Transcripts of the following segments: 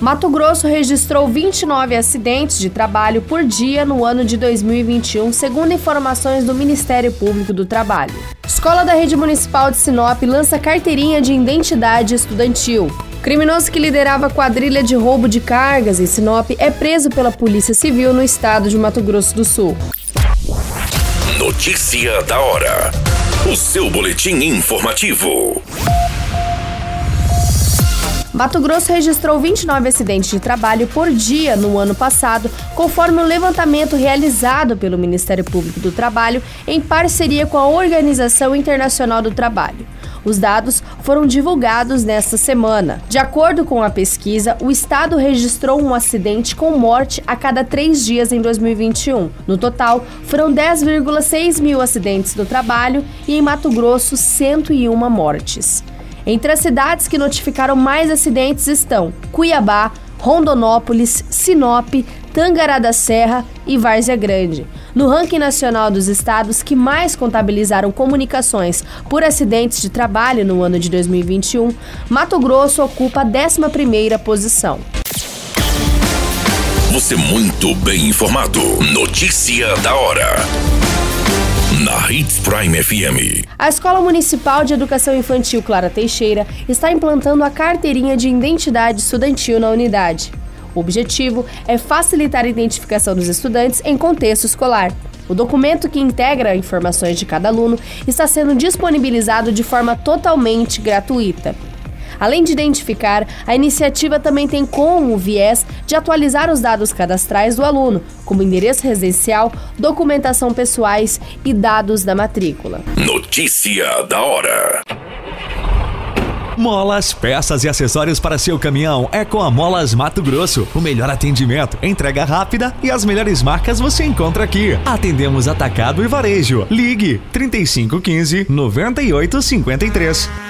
Mato Grosso registrou 29 acidentes de trabalho por dia no ano de 2021, segundo informações do Ministério Público do Trabalho. Escola da Rede Municipal de Sinop lança carteirinha de identidade estudantil. Criminoso que liderava quadrilha de roubo de cargas em Sinop é preso pela Polícia Civil no estado de Mato Grosso do Sul. Notícia da hora. O seu boletim informativo. Mato Grosso registrou 29 acidentes de trabalho por dia no ano passado, conforme o levantamento realizado pelo Ministério Público do Trabalho em parceria com a Organização Internacional do Trabalho. Os dados foram divulgados nesta semana. De acordo com a pesquisa, o estado registrou um acidente com morte a cada três dias em 2021. No total, foram 10,6 mil acidentes do trabalho e em Mato Grosso, 101 mortes. Entre as cidades que notificaram mais acidentes estão Cuiabá, Rondonópolis, Sinop, Tangará da Serra e Várzea Grande. No ranking nacional dos estados que mais contabilizaram comunicações por acidentes de trabalho no ano de 2021, Mato Grosso ocupa a 11ª posição. Você muito bem informado. Notícia da hora na Hits Prime FM. A Escola Municipal de Educação Infantil Clara Teixeira está implantando a carteirinha de identidade estudantil na unidade. O objetivo é facilitar a identificação dos estudantes em contexto escolar. O documento que integra informações de cada aluno está sendo disponibilizado de forma totalmente gratuita. Além de identificar, a iniciativa também tem como viés de atualizar os dados cadastrais do aluno, como endereço residencial, documentação pessoais e dados da matrícula. Notícia da hora. Molas, peças e acessórios para seu caminhão é com a Molas Mato Grosso. O melhor atendimento, entrega rápida e as melhores marcas você encontra aqui. Atendemos atacado e varejo. Ligue 3515 9853.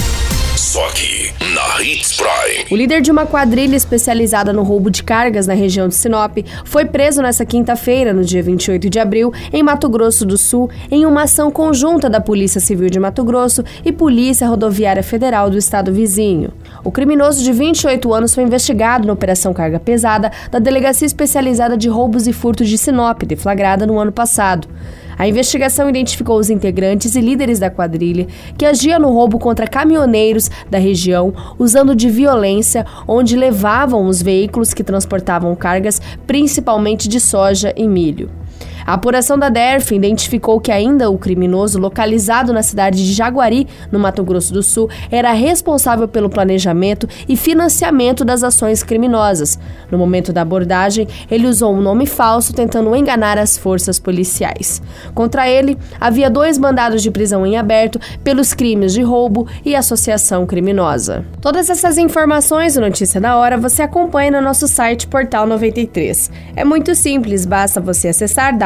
Só aqui, na Hits Prime. O líder de uma quadrilha especializada no roubo de cargas na região de Sinop foi preso nesta quinta-feira, no dia 28 de abril, em Mato Grosso do Sul, em uma ação conjunta da Polícia Civil de Mato Grosso e Polícia Rodoviária Federal do estado vizinho. O criminoso de 28 anos foi investigado na Operação Carga Pesada da Delegacia Especializada de Roubos e Furtos de Sinop, deflagrada no ano passado. A investigação identificou os integrantes e líderes da quadrilha que agia no roubo contra caminhoneiros da região, usando de violência, onde levavam os veículos que transportavam cargas, principalmente de soja e milho. A apuração da DERF identificou que ainda o criminoso, localizado na cidade de Jaguari, no Mato Grosso do Sul, era responsável pelo planejamento e financiamento das ações criminosas. No momento da abordagem, ele usou um nome falso tentando enganar as forças policiais. Contra ele, havia dois mandados de prisão em aberto pelos crimes de roubo e associação criminosa. Todas essas informações e notícia da hora você acompanha no nosso site Portal 93. É muito simples, basta você acessar